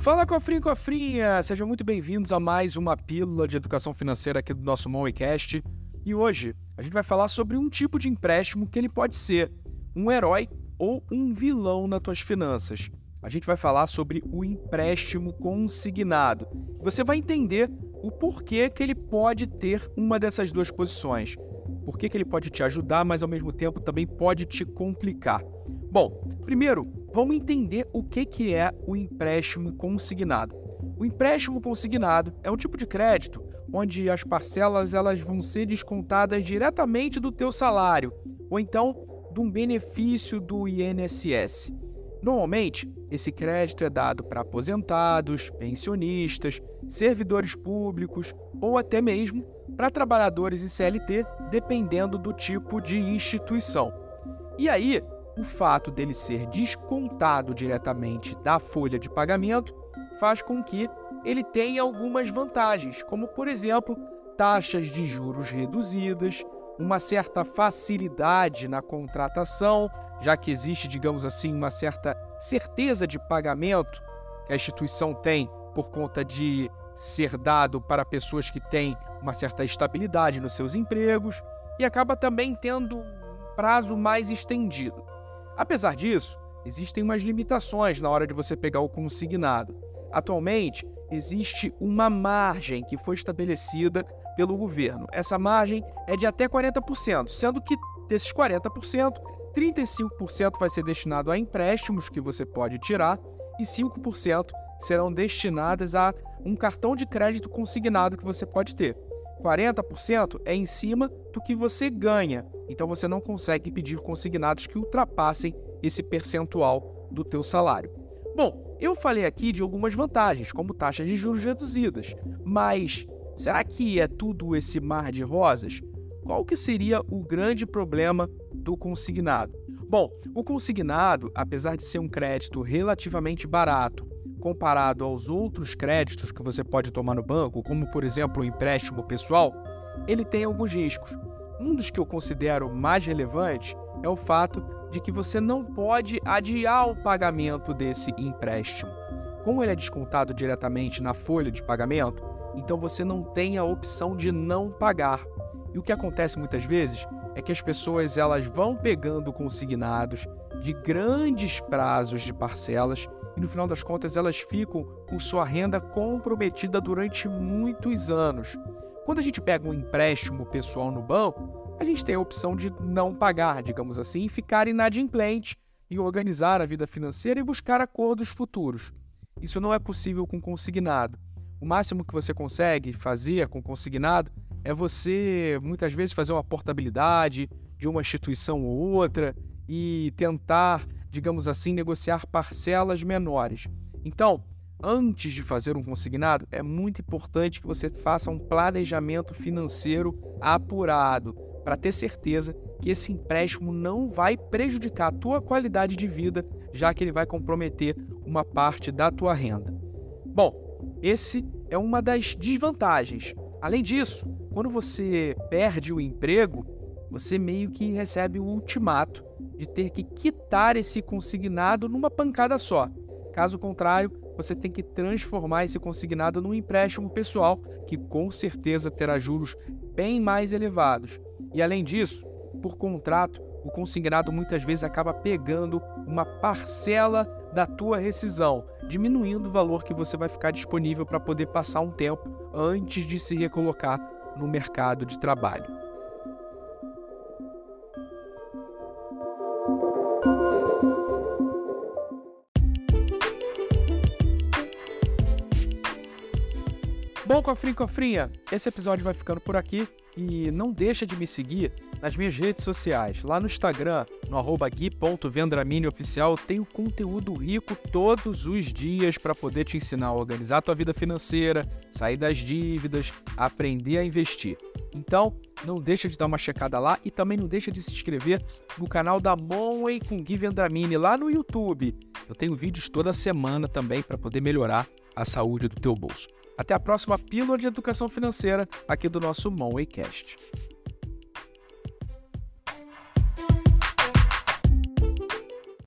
Fala cofrinho cofrinha! Sejam muito bem-vindos a mais uma pílula de educação financeira aqui do nosso Moneycast. E hoje a gente vai falar sobre um tipo de empréstimo que ele pode ser um herói ou um vilão nas tuas finanças. A gente vai falar sobre o empréstimo consignado. Você vai entender o porquê que ele pode ter uma dessas duas posições. Por que, que ele pode te ajudar, mas ao mesmo tempo também pode te complicar. Bom, primeiro, vamos entender o que, que é o empréstimo consignado. O empréstimo consignado é um tipo de crédito onde as parcelas elas vão ser descontadas diretamente do teu salário ou então de um benefício do INSS. Normalmente, esse crédito é dado para aposentados, pensionistas, servidores públicos ou até mesmo para trabalhadores e CLT, dependendo do tipo de instituição. E aí, o fato dele ser descontado diretamente da folha de pagamento faz com que ele tenha algumas vantagens, como por exemplo, taxas de juros reduzidas, uma certa facilidade na contratação, já que existe, digamos assim, uma certa certeza de pagamento que a instituição tem por conta de ser dado para pessoas que têm uma certa estabilidade nos seus empregos e acaba também tendo um prazo mais estendido. Apesar disso, existem umas limitações na hora de você pegar o consignado. Atualmente, existe uma margem que foi estabelecida pelo governo. Essa margem é de até 40%, sendo que desses 40%, 35% vai ser destinado a empréstimos que você pode tirar e 5% serão destinadas a um cartão de crédito consignado que você pode ter. 40% é em cima do que você ganha, então você não consegue pedir consignados que ultrapassem esse percentual do teu salário. Bom, eu falei aqui de algumas vantagens, como taxas de juros reduzidas, mas será que é tudo esse mar de rosas? Qual que seria o grande problema do consignado? Bom, o consignado, apesar de ser um crédito relativamente barato comparado aos outros créditos que você pode tomar no banco, como por exemplo o empréstimo pessoal, ele tem alguns riscos. Um dos que eu considero mais relevante é o fato de que você não pode adiar o pagamento desse empréstimo. Como ele é descontado diretamente na folha de pagamento, então você não tem a opção de não pagar. E o que acontece muitas vezes é que as pessoas elas vão pegando consignados de grandes prazos de parcelas e no final das contas elas ficam com sua renda comprometida durante muitos anos. Quando a gente pega um empréstimo pessoal no banco, a gente tem a opção de não pagar, digamos assim, e ficar inadimplente e organizar a vida financeira e buscar acordos futuros. Isso não é possível com consignado. O máximo que você consegue fazer com consignado é você muitas vezes fazer uma portabilidade de uma instituição ou outra e tentar digamos assim, negociar parcelas menores. Então, antes de fazer um consignado, é muito importante que você faça um planejamento financeiro apurado para ter certeza que esse empréstimo não vai prejudicar a tua qualidade de vida, já que ele vai comprometer uma parte da tua renda. Bom, esse é uma das desvantagens. Além disso, quando você perde o emprego, você meio que recebe o ultimato de ter que quitar esse consignado numa pancada só. Caso contrário, você tem que transformar esse consignado num empréstimo pessoal, que com certeza terá juros bem mais elevados. E além disso, por contrato, o consignado muitas vezes acaba pegando uma parcela da tua rescisão, diminuindo o valor que você vai ficar disponível para poder passar um tempo antes de se recolocar no mercado de trabalho. Bom, cofrinho cofrinha, esse episódio vai ficando por aqui e não deixa de me seguir nas minhas redes sociais. Lá no Instagram, no arroba gui.vendramini.oficial, tenho conteúdo rico todos os dias para poder te ensinar a organizar a tua vida financeira, sair das dívidas, aprender a investir. Então, não deixa de dar uma checada lá e também não deixa de se inscrever no canal da Monway com Gui Vendramini lá no YouTube. Eu tenho vídeos toda semana também para poder melhorar a saúde do teu bolso. Até a próxima pílula de educação financeira aqui do nosso Monwaycast.